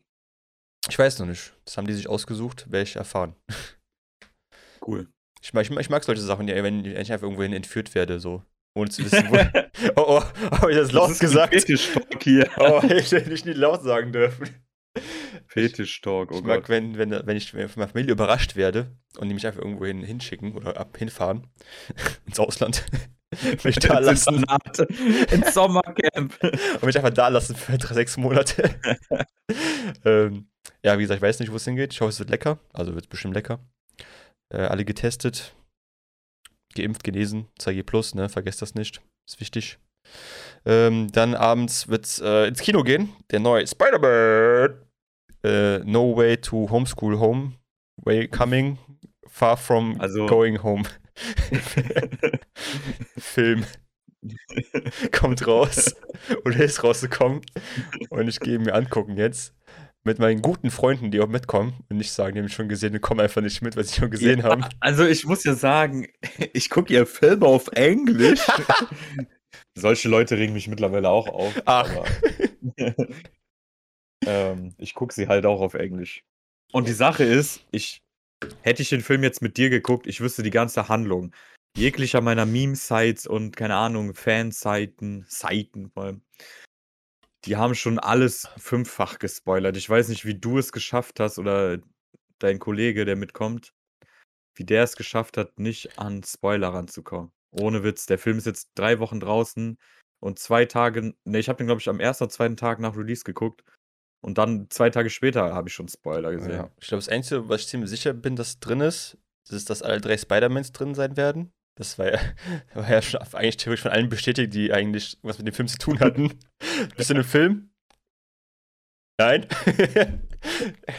Ich weiß noch nicht. Das haben die sich ausgesucht, werde ich erfahren. Cool. Ich mag, ich mag, solche Sachen, wenn ich einfach irgendwohin entführt werde, so. Ohne zu wissen, wo. *laughs* oh, oh, habe ich das laut ist ein gesagt? Fetisch-Talk hier. *laughs* Oh, ich hätte nicht laut sagen dürfen. Fetisch-Talk, oh ich mag, Gott. wenn, wenn, wenn ich von meiner Familie überrascht werde und die mich einfach irgendwo hin, hinschicken oder ab, hinfahren *laughs* ins Ausland. mich da lassen Internat, ins Sommercamp. und mich einfach da lassen für drei, sechs Monate. ähm, ja, wie gesagt, ich weiß nicht, wo es hingeht. Ich hoffe, es wird lecker. Also wird bestimmt lecker. Äh, alle getestet, geimpft, genesen, 2G Plus, ne? Vergesst das nicht. Ist wichtig. Ähm, dann abends wird's äh, ins Kino gehen. Der neue Spider-Man. Äh, no way to homeschool home. Way coming. Far from Also- going home. *laughs* Film kommt raus oder ist rausgekommen und ich gehe ihn mir angucken jetzt mit meinen guten Freunden, die auch mitkommen und nicht sagen, die haben schon gesehen und kommen einfach nicht mit, weil sie schon gesehen Ja, haben. Also ich muss ja sagen, *laughs* ich gucke ja Filme auf Englisch. *laughs* Solche Leute regen mich mittlerweile auch auf. Ach. aber- *laughs* ähm, ich gucke sie halt auch auf Englisch. Und die Sache ist, ich hätte ich den Film jetzt mit dir geguckt, ich wüsste die ganze Handlung. Jeglicher meiner Meme-Sites und keine Ahnung, Fanseiten, Seiten vor allem, die haben schon alles fünffach gespoilert. Ich weiß nicht, wie du es geschafft hast oder dein Kollege, der mitkommt, wie der es geschafft hat, nicht an Spoiler ranzukommen. Ohne Witz, der Film ist jetzt drei Wochen draußen und zwei Tage, ne, ich habe den, glaube ich, am ersten oder zweiten Tag nach Release geguckt und dann zwei Tage später habe ich schon Spoiler gesehen. Ja. Ich glaube, das Einzige, was ich ziemlich sicher bin, dass drin ist, ist, dass alle drei Spider-Mans drin sein werden. Das war ja, *laughs* war ja schon eigentlich theoretisch von allen bestätigt, die eigentlich was mit dem Film zu tun hatten. *laughs* Bist du in dem Film? Nein. *laughs*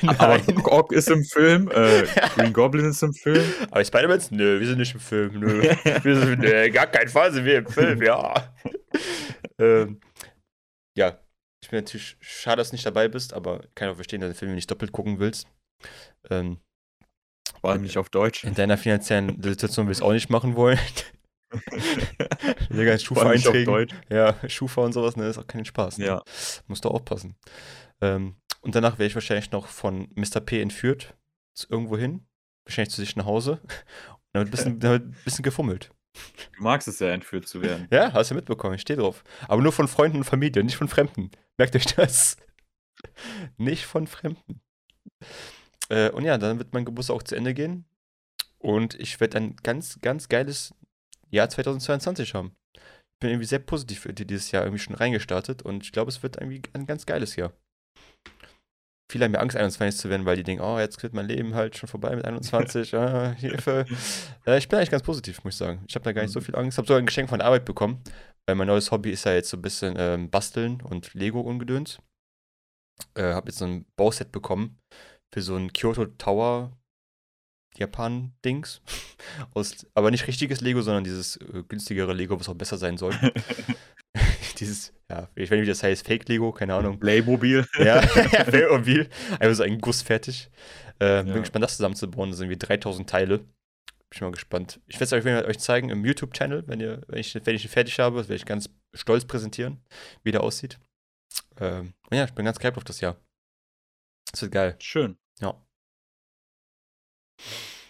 Aber Doc Ock ist im Film, äh, Green Goblin ist im Film. Aber die Spider-Mans? Nö, wir sind nicht im Film. Nö. wir sind, nö, gar keinen Fall sind wir im Film, ja. ähm, ja, ich bin natürlich schade, dass du nicht dabei bist, aber kann auch verstehen, dass du den Film nicht doppelt gucken willst. Ähm, Vor allem nicht auf Deutsch. in deiner finanziellen Situation willst du auch nicht machen wollen. *laughs* Digga, Schufa einträgen. Ja, Schufa und sowas, ne, ist auch kein Spaß. Ne? Ja. Musst du aufpassen. Ähm, und danach werde ich wahrscheinlich noch von Mr. P entführt, irgendwo hin, wahrscheinlich zu sich nach Hause. Und damit ein bisschen, *laughs* damit ein bisschen gefummelt. Du magst es ja, entführt zu werden. Ja, hast du mitbekommen, ich stehe drauf. Aber nur von Freunden und Familie, nicht von Fremden. Merkt euch das? nicht von Fremden. Äh, und ja, dann wird mein Geburtstag auch zu Ende gehen. Und ich werde ein ganz, ganz geiles Jahr 2022 haben. Ich bin irgendwie sehr positiv für dieses Jahr irgendwie schon reingestartet und ich glaube, es wird irgendwie ein ganz geiles Jahr. Viele haben mir Angst, 21 zu werden, weil die denken, oh, jetzt wird mein Leben halt schon vorbei mit 21. *laughs* ah, Hilfe. Äh, ich bin eigentlich ganz positiv, muss ich sagen. Ich habe da gar nicht so viel Angst. Ich habe sogar ein Geschenk von der Arbeit bekommen, weil mein neues Hobby ist ja jetzt so ein bisschen ähm, Basteln und Lego-Ungedöns. Äh, habe jetzt so ein Bauset bekommen für so ein Kyoto Tower Japan-Dings. *laughs* Aus- Aber nicht richtiges Lego, sondern dieses äh, günstigere Lego, was auch besser sein soll. *laughs* *laughs* dieses, ja, ich weiß nicht, wie das heißt, Fake-Lego, keine Ahnung. Playmobil. Ja, Playmobil. Einfach so ein Guss fertig. Äh, Bin Ja. gespannt, das zusammenzubauen. Das sind irgendwie 3000 Teile. Bin ich mal gespannt. Ich werde es euch, euch zeigen im YouTube-Channel, wenn, ihr, wenn, ich, wenn ich ihn fertig habe. Das werde ich ganz stolz präsentieren, wie der aussieht. Ähm, ja, ich bin ganz geil auf das Jahr. Das wird geil. Schön. Ja.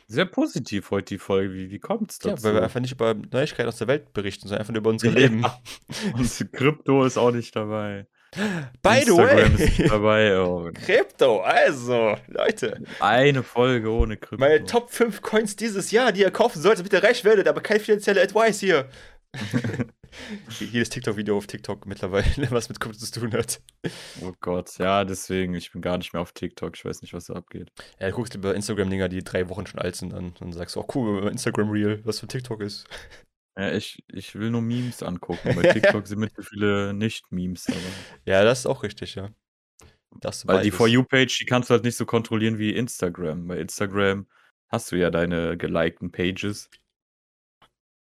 Sehr positiv heute die Folge. Wie, wie kommt's Ja, dazu? weil wir einfach nicht über Neuigkeiten aus der Welt berichten, sondern einfach nur über unser *laughs* Ja. Leben. *laughs* Und Krypto ist auch nicht dabei. By the Instagram ist nicht way, dabei. Oh. Krypto, also, Leute, Eine Folge ohne Krypto. meine Top 5 Coins dieses Jahr, die ihr kaufen solltet, damit ihr reich werdet, aber kein finanzieller Advice hier. *laughs* *laughs* Jedes TikTok-Video auf TikTok mittlerweile, *laughs* was mit Krypto zu tun hat. Oh Gott, ja, deswegen, ich bin gar nicht mehr auf TikTok. Ich weiß nicht, was da abgeht. Ja, du guckst lieber Instagram-Dinger, die drei Wochen schon alt sind, an und sagst, oh cool, Instagram-Real, was für TikTok ist. Ja, ich, ich will nur Memes angucken. *laughs* Bei TikTok sind viele Nicht-Memes dabei. Ja, das ist auch richtig, ja. Das Weil die. For You-Page, die kannst du halt nicht so kontrollieren wie Instagram. Bei Instagram hast du ja deine gelikten Pages.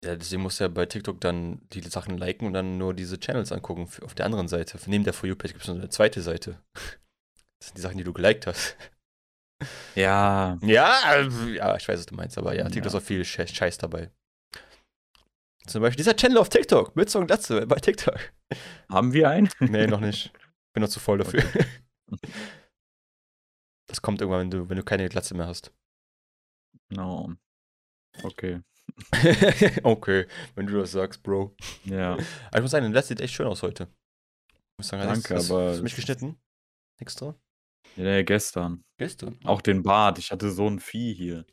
Ja, deswegen musst du ja bei TikTok dann die Sachen liken und dann nur diese Channels angucken. Auf der anderen Seite. Neben der For You-Page gibt es noch eine zweite Seite. *laughs* Das sind die Sachen, die du geliked hast. Ja, Ja, äh, ja, ich weiß, was du meinst, aber ja, TikTok Ja. ist auch viel Scheiß, Scheiß dabei. Zum Beispiel dieser Channel auf TikTok, Mütze und Glatze bei TikTok. haben wir einen? Nee, noch nicht. Bin noch zu voll dafür. Das kommt irgendwann, wenn du, wenn du keine Glatze mehr hast. No. Okay. *laughs* okay, wenn du das sagst, Bro. Ja. Aber ich muss sagen, das sieht echt schön aus heute. Ich muss sagen, Danke, hast, aber Hast du mich es- geschnitten? Extra? ja. Gestern. Gestern? Auch den Bart. Ich hatte so ein Vieh hier.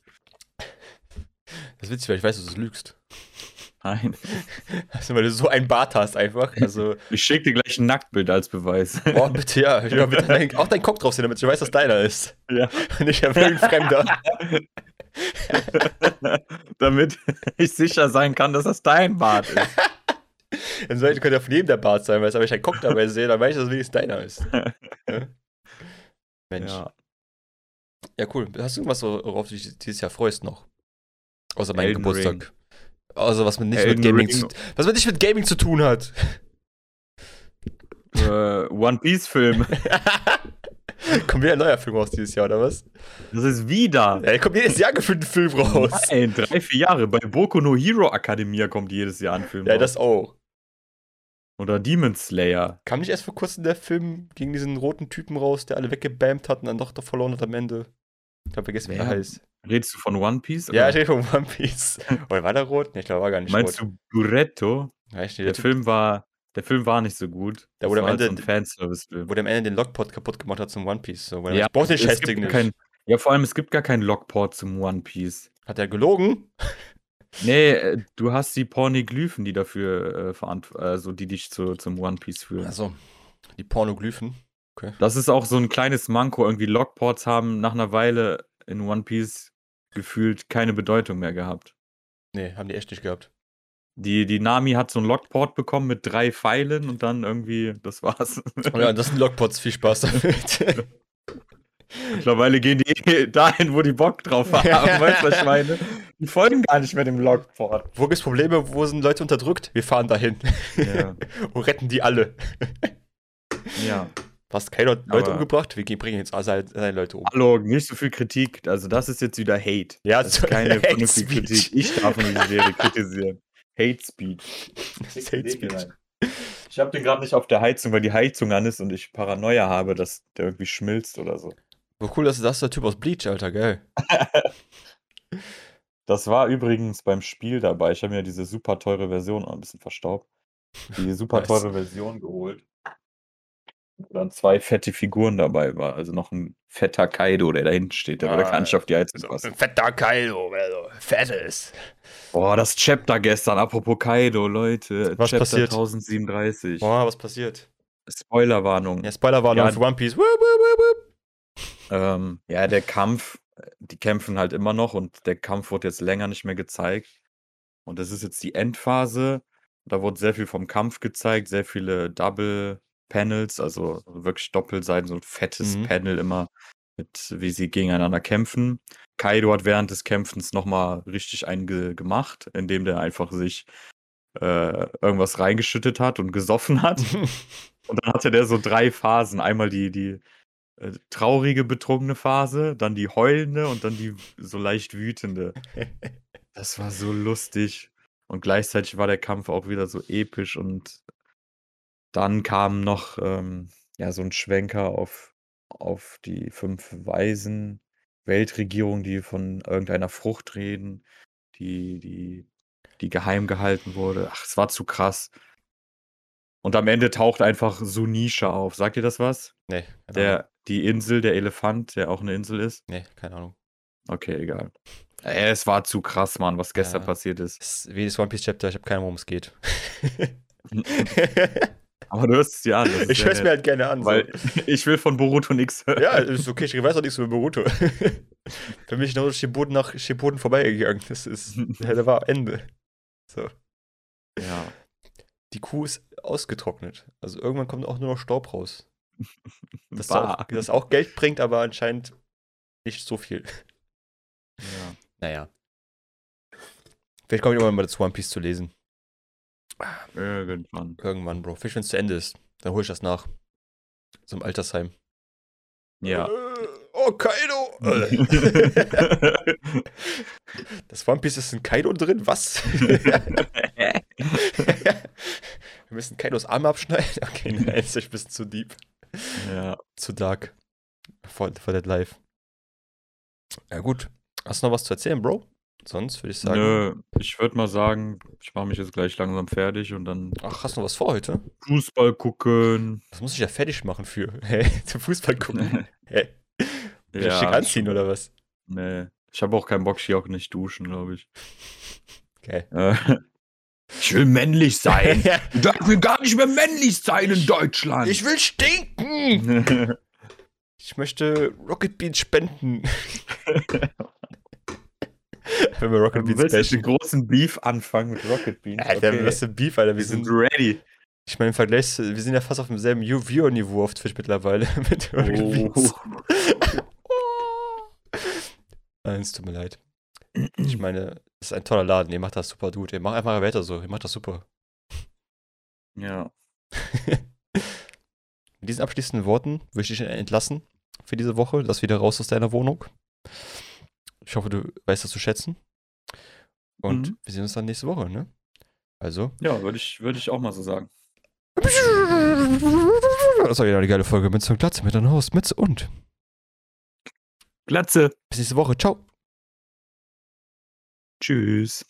Das ist witzig, weil ich weiß, dass du lügst. Nein. *laughs* Also, weil du so ein Bart hast einfach. Also, *laughs* Ich schicke dir gleich ein Nacktbild als Beweis. boah, *laughs* bitte, ja. Ich will bitte dein, auch deinen Kopf drauf sehen, damit ich weiß, dass deiner ist. Ja. Nicht irgendein Fremder. Damit ich sicher sein kann, dass das dein Bart ist. Dann sollte könnte ja von jedem der Bart sein, weil wenn ich einen Kopf dabei sehe, dann weiß ich, dass es wenigstens deiner ist. Ja? Mensch. Ja. Ja. cool. Hast du irgendwas, worauf du dich dieses Jahr freust noch? Außer meinem Geburtstag. Ring. Außer was mit nicht Elden mit Gaming Ring. zu, was mit nicht mit Gaming zu tun hat. äh, One Piece Film. *laughs* kommt wieder ein neuer Film raus dieses Jahr, oder was? Das ist wieder. Ja, kommt jedes Jahr gefühlt ein Film raus. Nein, drei, vier Jahre. Bei Boku no Hero Academia kommt jedes Jahr ein Film Ja, raus. das auch. Oder Demon Slayer. Kam nicht erst vor kurzem der Film gegen diesen roten Typen raus, der alle weggebammt hat und dann doch, verloren hat am Ende? Ich hab vergessen, wie der Wer? heißt. Redest du von One Piece? Ja, ich oder? rede von One Piece. *laughs* Oder war der rot? Nee, ich glaube, war gar nicht Meinst rot. du Buretto? Ja, ich, der, Der Film war, der Film war nicht so gut. Der wurde am halt Ende- so ein Fanservice-Film. wo der am Ende den Lockpot kaputt gemacht hat zum One Piece. So, Ja, ich brauch den es Scheißding gibt nicht. kein, ja, vor allem, es gibt gar keinen Lockport zum One Piece. Hat er gelogen? Nee, äh, du hast die Pornoglyphen, die dafür äh, verant also die dich zu, zum One Piece führen. Also, die Pornoglyphen. Das ist auch so ein kleines Manko. Irgendwie Lockports haben nach einer Weile in One Piece gefühlt keine Bedeutung mehr gehabt. Nee, haben die echt nicht gehabt. Die, die Nami hat so einen Lockport bekommen mit drei Pfeilen und dann irgendwie, das war's. *laughs* Ja, das sind Lockpots, viel Spaß *laughs* damit. Mittlerweile gehen die dahin, wo die Bock drauf *laughs* haben. weißt du, was ich meine? Die folgen gar nicht mehr dem Lockport. wo gibt's Probleme? Wo sind Leute unterdrückt? Wir fahren dahin Ja. und retten die alle. ja. Hast keine Leute Aber- umgebracht? Wir bringen jetzt alle seine Leute um. Hallo, nicht so viel Kritik. Also, das ist jetzt wieder Hate. Ja, Das ist *laughs* keine Hate vernünftige Speech. Kritik. Ich darf nur die Serie kritisieren. Hate Speed. *laughs* Hate Speech. Ich habe den gerade nicht auf der Heizung, weil die Heizung an ist und ich Paranoia habe, dass der irgendwie schmilzt oder so. So cool, dass das ist der Typ aus Bleach, Alter, geil. *laughs* Das war übrigens beim Spiel dabei. Ich habe mir diese super teure Version auch ein bisschen verstaubt. Die super teure Version geholt. Wo dann zwei fette Figuren dabei war. Also noch ein fetter Kaido, der da hinten steht, der Ah, kann nicht auf die Heizung So, passen. ein fetter Kaido, also fettes. Boah, das Chapter gestern, apropos Kaido, Leute. Was Chapter passiert? 1037. Boah, was passiert? Spoilerwarnung. Ja, Spoilerwarnung Ja. für One Piece. Wup, wup, wup. Ähm, ja, der Kampf, die kämpfen halt immer noch und der Kampf wurde jetzt länger nicht mehr gezeigt. Und das ist jetzt die Endphase. Da wurde sehr viel vom Kampf gezeigt, sehr viele Double Panels, also wirklich Doppelseiten, so ein fettes Mhm. Panel immer mit, wie sie gegeneinander kämpfen. Kaido hat während des Kämpfens nochmal richtig einen ge gemacht, indem der einfach sich äh, irgendwas reingeschüttet hat und gesoffen hat. *laughs* Und dann hatte der so drei Phasen. Einmal die, die äh, traurige, betrunkene Phase, dann die heulende und dann die so leicht wütende. *laughs* Das war so lustig. Und gleichzeitig war der Kampf auch wieder so episch und dann kam noch ähm, ja, so ein Schwenker auf, auf die fünf Weisen Weltregierung, die von irgendeiner Frucht reden, die, die, die geheim gehalten wurde. Ach, es war zu krass. Und am Ende taucht einfach Sunisha auf. Sagt ihr das was? Nee, keine Ahnung. Der, die Insel, der Elefant, der auch eine Insel ist. Nee, keine Ahnung. Okay, egal. Ey, es war zu krass, Mann, was gestern Ja. passiert ist. Ist wie das One Piece Chapter, ich habe keine Ahnung, worum es geht. *laughs* *laughs* Aber du hörst es dir an. ich höre es mir halt gerne an. Weil so. *laughs* ich will von Boruto nichts hören. Ja, ist okay, ich weiß auch nichts über Boruto. *laughs* Für mich nur Shippuden nach Shippuden vorbeigegangen. Das ist, *laughs* ja, da war Ende. So. Ja. Die Kuh ist ausgetrocknet. Also irgendwann kommt auch nur noch Staub raus. Das, da auch, das auch Geld bringt, aber anscheinend nicht so viel. Ja. Naja. Vielleicht komme ich irgendwann mal dazu, One Piece zu lesen. Irgendwann. Irgendwann, Bro. Vielleicht, wenn es zu Ende ist. Dann hole ich das nach. Im Altersheim. Ja. Äh, oh, Kaido! *laughs* das One Piece ist in Kaido drin? Was? *laughs* Wir müssen Kaidos Arme abschneiden? *laughs* Okay, nein, ist ein bisschen zu deep. ja. Zu dark. For, for that life. Ja, gut. Hast du noch was zu erzählen, Bro? Sonst würde ich sagen. Nö, ich würde mal sagen, ich mache mich jetzt gleich langsam fertig und dann Ach, hast du noch was vor heute? Fußball gucken. Das muss ich ja fertig machen für. *laughs* Hä? Zum Fußball gucken. *laughs* Hä? Wieder schick anziehen oder was? Nee. Ich habe auch keinen Bock, hier auch nicht duschen, glaube ich. Okay. *laughs* Äh, ich will männlich sein. Darfst mir gar nicht mehr männlich sein in Deutschland. ich will stinken! Ich möchte Rocket Beans spenden. Wenn wir Rocket Beans willst bashen. großen Beef anfangen mit Rocket Beans. Alter, okay. was für ein Beef, Alter. Wir Wir sind sind, ready. ich meine, im Vergleich, wir sind ja fast auf demselben Viewer-Niveau auf Twitch mittlerweile *laughs* mit Rocket Beans. *laughs* Nein, es tut mir leid. Ich *clears throat* meine, es ist ein toller Laden, ihr macht das super gut. Ihr macht einfach weiter so, ihr macht das super. Ja. Mit diesen abschließenden Worten würde ich dich entlassen für diese Woche. Lass wieder raus aus deiner Wohnung. Ich hoffe, du weißt das zu schätzen. Und Mhm. wir sehen uns dann nächste Woche, ne? Also. Ja, würde ich, würd ich auch mal so sagen. Das war wieder eine geile Folge mit so Glatze, mit deinem Host, Mütze und. Glatze. Bis nächste Woche. Ciao. Tschüss.